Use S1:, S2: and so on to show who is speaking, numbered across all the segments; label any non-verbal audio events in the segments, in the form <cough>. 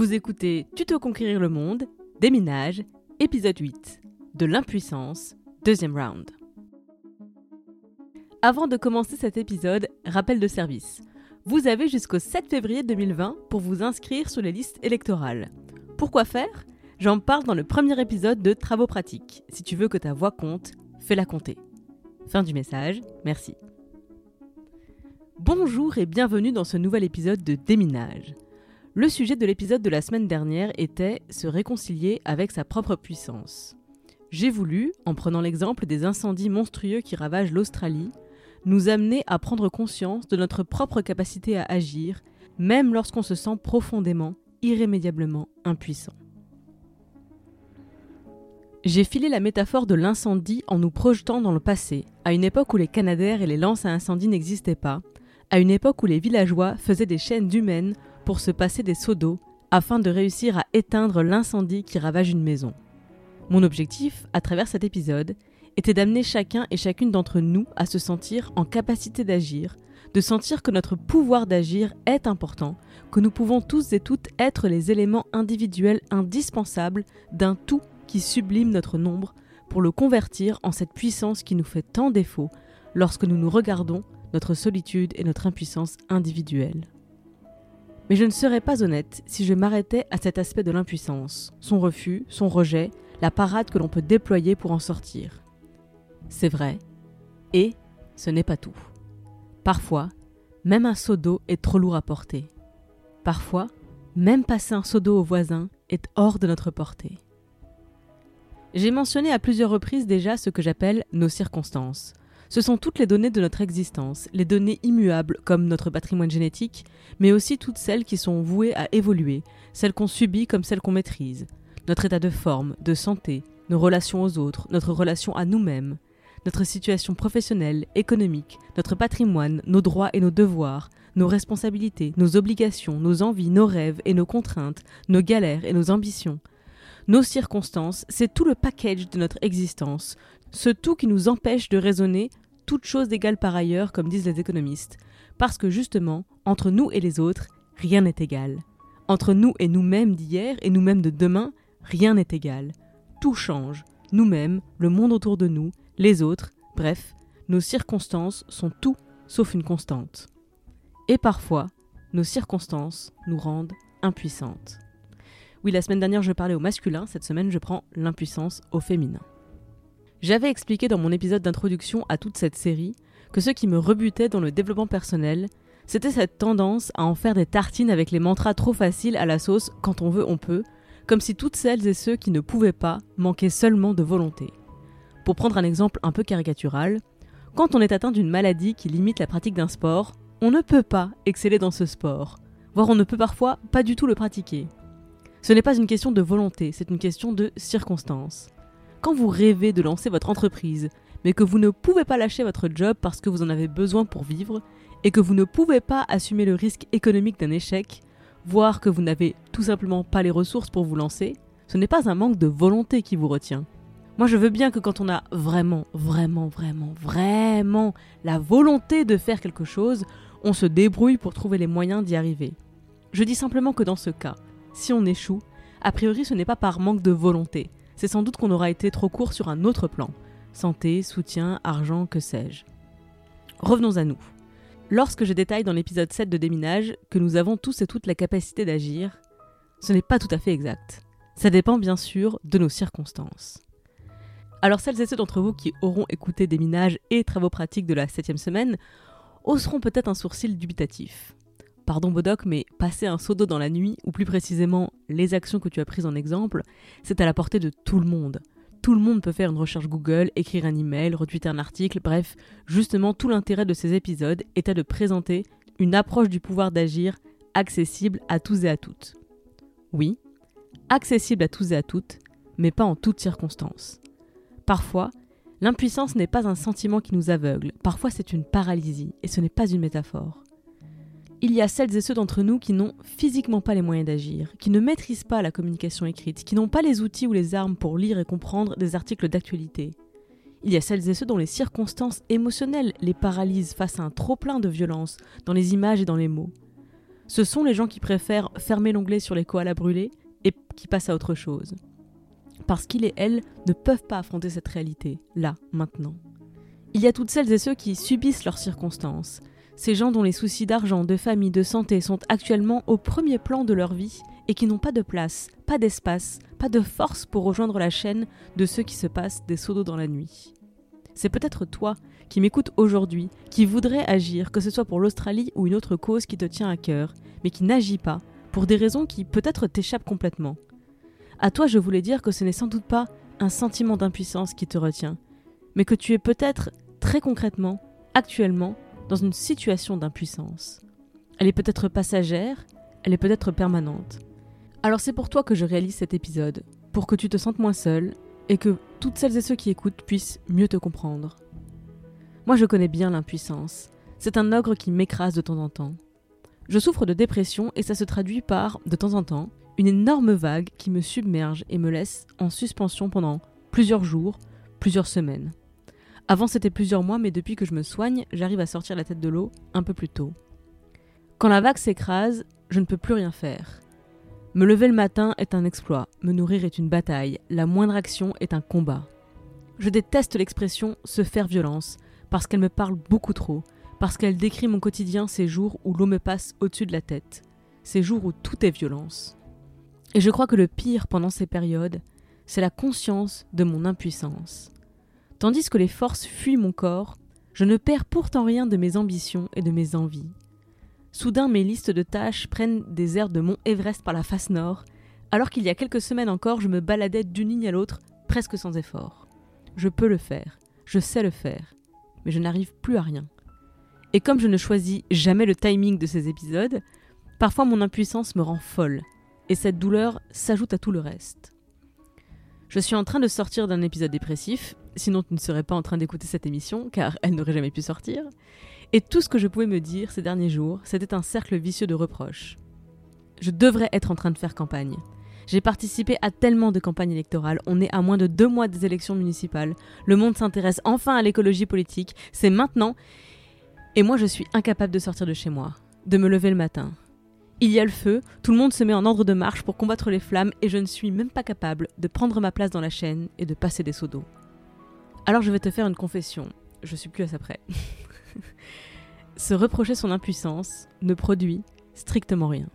S1: Vous écoutez Tuto Conquérir le Monde, Déminage, épisode 8, de l'impuissance, deuxième round. Avant de commencer cet épisode, rappel de service. Vous avez jusqu'au 7 février 2020 pour vous inscrire sur les listes électorales. Pourquoi faire? J'en parle dans le premier épisode de Travaux pratiques. Si tu veux que ta voix compte, fais-la compter. Fin du message, merci. Bonjour et bienvenue dans ce nouvel épisode de Déminage. Le sujet de l'épisode de la semaine dernière était se réconcilier avec sa propre puissance. J'ai voulu, en prenant l'exemple des incendies monstrueux qui ravagent l'Australie, nous amener à prendre conscience de notre propre capacité à agir, même lorsqu'on se sent profondément, irrémédiablement impuissant. J'ai filé la métaphore de l'incendie en nous projetant dans le passé, à une époque où les canadaires et les lances à incendie n'existaient pas, à une époque où les villageois faisaient des chaînes humaines pour se passer des seaux d'eau afin de réussir à éteindre l'incendie qui ravage une maison. Mon objectif, à travers cet épisode, était d'amener chacun et chacune d'entre nous à se sentir en capacité d'agir, de sentir que notre pouvoir d'agir est important, que nous pouvons tous et toutes être les éléments individuels indispensables d'un tout qui sublime notre nombre pour le convertir en cette puissance qui nous fait tant défaut lorsque nous nous regardons notre solitude et notre impuissance individuelle. Mais je ne serais pas honnête si je m'arrêtais à cet aspect de l'impuissance, son refus, son rejet, la parade que l'on peut déployer pour en sortir. C'est vrai, et ce n'est pas tout. Parfois, même un seau d'eau est trop lourd à porter. Parfois, même passer un seau d'eau au voisin est hors de notre portée. J'ai mentionné à plusieurs reprises déjà ce que j'appelle nos circonstances, ce sont toutes les données de notre existence, les données immuables comme notre patrimoine génétique, mais aussi toutes celles qui sont vouées à évoluer, celles qu'on subit comme celles qu'on maîtrise. Notre état de forme, de santé, nos relations aux autres, notre relation à nous-mêmes, notre situation professionnelle, économique, notre patrimoine, nos droits et nos devoirs, nos responsabilités, nos obligations, nos envies, nos rêves et nos contraintes, nos galères et nos ambitions. Nos circonstances, c'est tout le package de notre existence, ce tout qui nous empêche de raisonner, toute chose égale par ailleurs, comme disent les économistes, parce que justement, entre nous et les autres, rien n'est égal. Entre nous et nous-mêmes d'hier et nous-mêmes de demain, rien n'est égal. Tout change, nous-mêmes, le monde autour de nous, les autres, bref, nos circonstances sont tout sauf une constante. Et parfois, nos circonstances nous rendent impuissantes. Oui, la semaine dernière je parlais au masculin, cette semaine je prends l'impuissance au féminin. J'avais expliqué dans mon épisode d'introduction à toute cette série que ce qui me rebutait dans le développement personnel, c'était cette tendance à en faire des tartines avec les mantras trop faciles à la sauce quand on veut on peut, comme si toutes celles et ceux qui ne pouvaient pas manquaient seulement de volonté. Pour prendre un exemple un peu caricatural, quand on est atteint d'une maladie qui limite la pratique d'un sport, on ne peut pas exceller dans ce sport, voire on ne peut parfois pas du tout le pratiquer. Ce n'est pas une question de volonté, c'est une question de circonstance. Quand vous rêvez de lancer votre entreprise, mais que vous ne pouvez pas lâcher votre job parce que vous en avez besoin pour vivre, et que vous ne pouvez pas assumer le risque économique d'un échec, voire que vous n'avez tout simplement pas les ressources pour vous lancer, ce n'est pas un manque de volonté qui vous retient. Moi je veux bien que quand on a vraiment, vraiment, vraiment, vraiment la volonté de faire quelque chose, on se débrouille pour trouver les moyens d'y arriver. Je dis simplement que dans ce cas, si on échoue, a priori ce n'est pas par manque de volonté, c'est sans doute qu'on aura été trop court sur un autre plan. Santé, soutien, argent, que sais-je. Revenons à nous. Lorsque je détaille dans l'épisode 7 de Déminage que nous avons tous et toutes la capacité d'agir, ce n'est pas tout à fait exact. Ça dépend bien sûr de nos circonstances. Alors celles et ceux d'entre vous qui auront écouté Déminage et travaux pratiques de la 7 semaine hausseront peut-être un sourcil dubitatif pardon Bodoc, mais passer un seau d'eau dans la nuit, ou plus précisément les actions que tu as prises en exemple, c'est à la portée de tout le monde. Tout le monde peut faire une recherche Google, écrire un email, retweeter un article, bref, justement tout l'intérêt de ces épisodes était de présenter une approche du pouvoir d'agir accessible à tous et à toutes. Oui, accessible à tous et à toutes, mais pas en toutes circonstances. Parfois, l'impuissance n'est pas un sentiment qui nous aveugle, parfois c'est une paralysie, et ce n'est pas une métaphore. Il y a celles et ceux d'entre nous qui n'ont physiquement pas les moyens d'agir, qui ne maîtrisent pas la communication écrite, qui n'ont pas les outils ou les armes pour lire et comprendre des articles d'actualité. Il y a celles et ceux dont les circonstances émotionnelles les paralysent face à un trop-plein de violence dans les images et dans les mots. Ce sont les gens qui préfèrent fermer l'onglet sur les koalas brûlés et qui passent à autre chose. Parce qu'ils et elles ne peuvent pas affronter cette réalité, là, maintenant. Il y a toutes celles et ceux qui subissent leurs circonstances, ces gens dont les soucis d'argent, de famille, de santé sont actuellement au premier plan de leur vie et qui n'ont pas de place, pas d'espace, pas de force pour rejoindre la chaîne de ceux qui se passent des seaux d'eau dans la nuit. C'est peut-être toi qui m'écoutes aujourd'hui, qui voudrais agir, que ce soit pour l'Australie ou une autre cause qui te tient à cœur, mais qui n'agit pas, pour des raisons qui peut-être t'échappent complètement. À toi, je voulais dire que ce n'est sans doute pas un sentiment d'impuissance qui te retient, mais que tu es peut-être, très concrètement, actuellement, dans une situation d'impuissance. Elle est peut-être passagère, elle est peut-être permanente. Alors c'est pour toi que je réalise cet épisode, pour que tu te sentes moins seul et que toutes celles et ceux qui écoutent puissent mieux te comprendre. Moi je connais bien l'impuissance. C'est un ogre qui m'écrase de temps en temps. Je souffre de dépression et ça se traduit par, de temps en temps, une énorme vague qui me submerge et me laisse en suspension pendant plusieurs jours, plusieurs semaines. Avant c'était plusieurs mois, mais depuis que je me soigne, j'arrive à sortir la tête de l'eau un peu plus tôt. Quand la vague s'écrase, je ne peux plus rien faire. Me lever le matin est un exploit, me nourrir est une bataille, la moindre action est un combat. Je déteste l'expression se faire violence, parce qu'elle me parle beaucoup trop, parce qu'elle décrit mon quotidien ces jours où l'eau me passe au-dessus de la tête, ces jours où tout est violence. Et je crois que le pire pendant ces périodes, c'est la conscience de mon impuissance. Tandis que les forces fuient mon corps, je ne perds pourtant rien de mes ambitions et de mes envies. Soudain, mes listes de tâches prennent des airs de Mont Everest par la face nord, alors qu'il y a quelques semaines encore, je me baladais d'une ligne à l'autre, presque sans effort. Je peux le faire, je sais le faire, mais je n'arrive plus à rien. Et comme je ne choisis jamais le timing de ces épisodes, parfois mon impuissance me rend folle, et cette douleur s'ajoute à tout le reste. Je suis en train de sortir d'un épisode dépressif, sinon tu ne serais pas en train d'écouter cette émission, car elle n'aurait jamais pu sortir. Et tout ce que je pouvais me dire ces derniers jours, c'était un cercle vicieux de reproches. Je devrais être en train de faire campagne. J'ai participé à tellement de campagnes électorales, on est à moins de deux mois des élections municipales, le monde s'intéresse enfin à l'écologie politique, c'est maintenant, et moi je suis incapable de sortir de chez moi, de me lever le matin, il y a le feu, tout le monde se met en ordre de marche pour combattre les flammes et je ne suis même pas capable de prendre ma place dans la chaîne et de passer des seaux d'eau. Alors je vais te faire une confession, je suis plus à ça près. <laughs> se reprocher son impuissance ne produit strictement rien.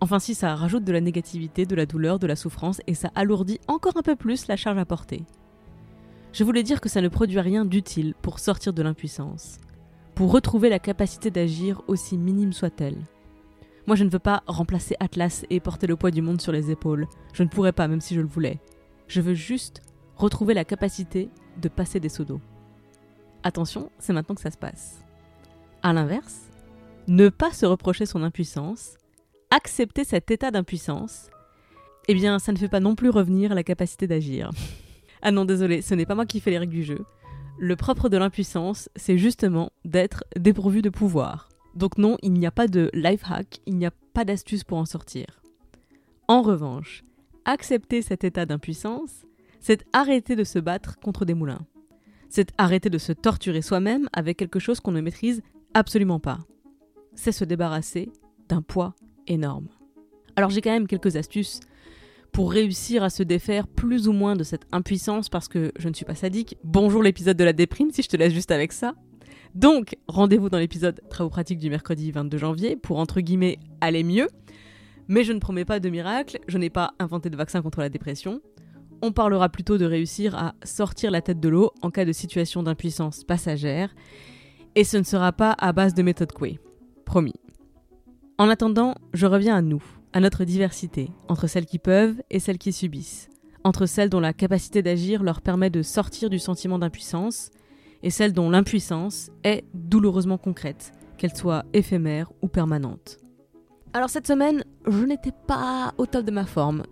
S1: Enfin si ça rajoute de la négativité, de la douleur, de la souffrance et ça alourdit encore un peu plus la charge à porter. Je voulais dire que ça ne produit rien d'utile pour sortir de l'impuissance, pour retrouver la capacité d'agir aussi minime soit-elle. Moi, je ne veux pas remplacer Atlas et porter le poids du monde sur les épaules. Je ne pourrais pas, même si je le voulais. Je veux juste retrouver la capacité de passer des seaux d'eau. Attention, c'est maintenant que ça se passe. A l'inverse, ne pas se reprocher son impuissance, accepter cet état d'impuissance, eh bien, ça ne fait pas non plus revenir la capacité d'agir. ah non, désolé, ce n'est pas moi qui fais les règles du jeu. Le propre de l'impuissance, c'est justement d'être dépourvu de pouvoir. Donc non, il n'y a pas de life hack, il n'y a pas d'astuce pour en sortir. En revanche, accepter cet état d'impuissance, c'est arrêter de se battre contre des moulins. C'est arrêter de se torturer soi-même avec quelque chose qu'on ne maîtrise absolument pas. C'est se débarrasser d'un poids énorme. Alors j'ai quand même quelques astuces pour réussir à se défaire plus ou moins de cette impuissance parce que je ne suis pas sadique. Bonjour l'épisode de la déprime si je te laisse juste avec ça. Donc, rendez-vous dans l'épisode Travaux pratiques du mercredi 22 janvier pour entre guillemets aller mieux. Mais je ne promets pas de miracle, je n'ai pas inventé de vaccin contre la dépression. On parlera plutôt de réussir à sortir la tête de l'eau en cas de situation d'impuissance passagère. Et ce ne sera pas à base de méthode Coué. Promis. En attendant, je reviens à nous, à notre diversité, entre celles qui peuvent et celles qui subissent, entre celles dont la capacité d'agir leur permet de sortir du sentiment d'impuissance et celles dont l'impuissance est douloureusement concrète, qu'elle soit éphémère ou permanente. Alors cette semaine, je n'étais pas au top de ma forme,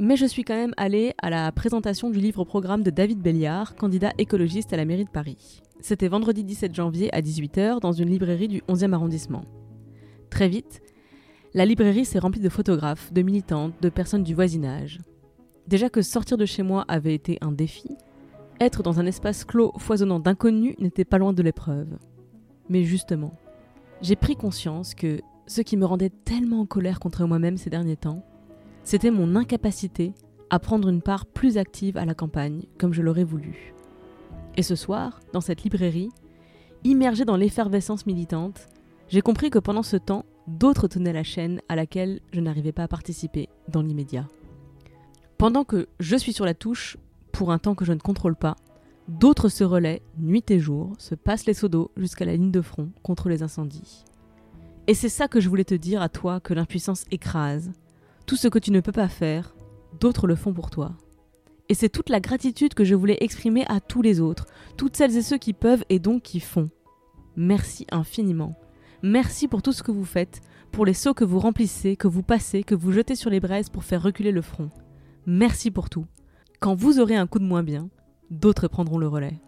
S1: mais je suis quand même allée à la présentation du livre-programme de David Béliard, candidat écologiste à la mairie de Paris. C'était vendredi 17 janvier à 18h dans une librairie du 11e arrondissement. Très vite, la librairie s'est remplie de photographes, de militantes, de personnes du voisinage. Déjà que sortir de chez moi avait été un défi, être dans un espace clos foisonnant d'inconnus n'était pas loin de l'épreuve. Mais justement, j'ai pris conscience que ce qui me rendait tellement en colère contre moi-même ces derniers temps, c'était mon incapacité à prendre une part plus active à la campagne comme je l'aurais voulu. Et ce soir, dans cette librairie, immergée dans l'effervescence militante, j'ai compris que pendant ce temps, d'autres tenaient la chaîne à laquelle je n'arrivais pas à participer dans l'immédiat. Pendant que je suis sur la touche, pour un temps que je ne contrôle pas, d'autres se relaient, nuit et jour, se passent les seaux d'eau jusqu'à la ligne de front contre les incendies. Et c'est ça que je voulais te dire à toi que l'impuissance écrase. Tout ce que tu ne peux pas faire, d'autres le font pour toi. Et c'est toute la gratitude que je voulais exprimer à tous les autres, toutes celles et ceux qui peuvent et donc qui font. Merci infiniment. Merci pour tout ce que vous faites, pour les seaux que vous remplissez, que vous passez, que vous jetez sur les braises pour faire reculer le front. Merci pour tout. Quand vous aurez un coup de moins bien, d'autres prendront le relais.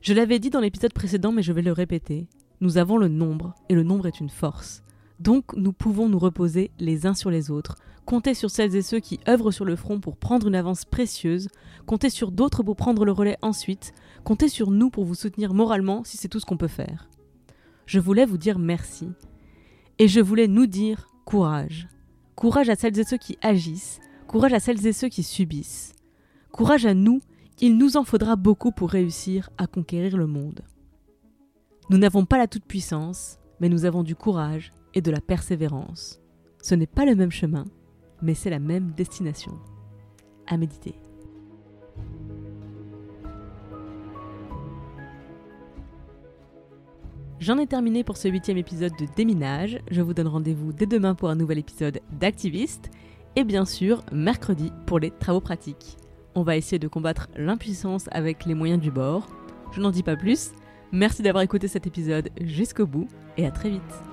S1: Je l'avais dit dans l'épisode précédent, mais je vais le répéter. Nous avons le nombre, et le nombre est une force. Donc nous pouvons nous reposer les uns sur les autres, compter sur celles et ceux qui œuvrent sur le front pour prendre une avance précieuse, compter sur d'autres pour prendre le relais ensuite, compter sur nous pour vous soutenir moralement si c'est tout ce qu'on peut faire. Je voulais vous dire merci. Et je voulais nous dire courage. Courage à celles et ceux qui agissent, courage à celles et ceux qui subissent. Courage à nous, il nous en faudra beaucoup pour réussir à conquérir le monde. Nous n'avons pas la toute-puissance, mais nous avons du courage et de la persévérance. Ce n'est pas le même chemin, mais c'est la même destination. À méditer. J'en ai terminé pour ce huitième épisode de Déminage. Je vous donne rendez-vous dès demain pour un nouvel épisode d'Activiste. Et bien sûr, mercredi pour les travaux pratiques. On va essayer de combattre l'impuissance avec les moyens du bord. Je n'en dis pas plus. Merci d'avoir écouté cet épisode jusqu'au bout et à très vite.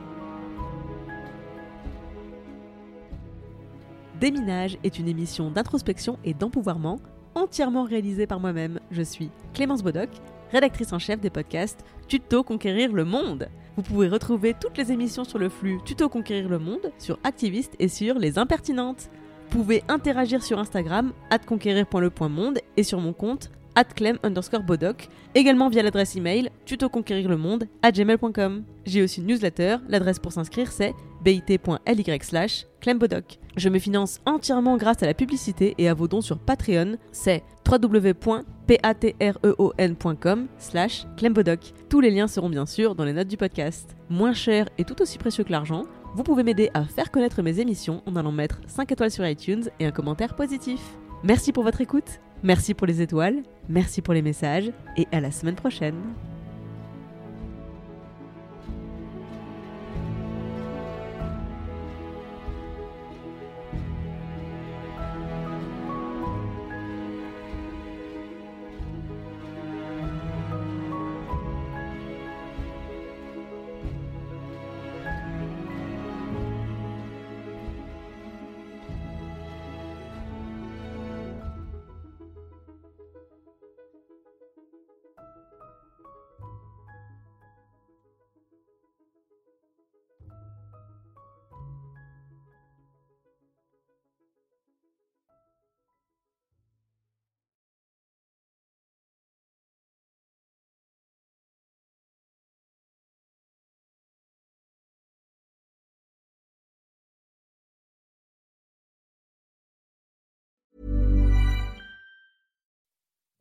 S1: Déminage est une émission d'introspection et d'empouvoirment entièrement réalisée par moi-même. Je suis Clémence Bodoc rédactrice en chef des podcasts Tuto Conquérir le Monde. Vous pouvez retrouver toutes les émissions sur le flux Tuto Conquérir le Monde, sur Activiste et sur Les Impertinentes. Vous pouvez interagir sur Instagram, conquérir.le.monde et sur mon compte clem underscore bodoc, également via l'adresse email tutoconquérirlemonde à gmail.com. J'ai aussi une newsletter, l'adresse pour s'inscrire c'est bit.ly slash clembodoc. Je me finance entièrement grâce à la publicité et à vos dons sur Patreon, c'est www.patreon.com slash clembodoc. Tous les liens seront bien sûr dans les notes du podcast. Moins cher et tout aussi précieux que l'argent, vous pouvez m'aider à faire connaître mes émissions en allant mettre 5 étoiles sur iTunes et un commentaire positif. Merci pour votre écoute, merci pour les étoiles, merci pour les messages et à la semaine prochaine.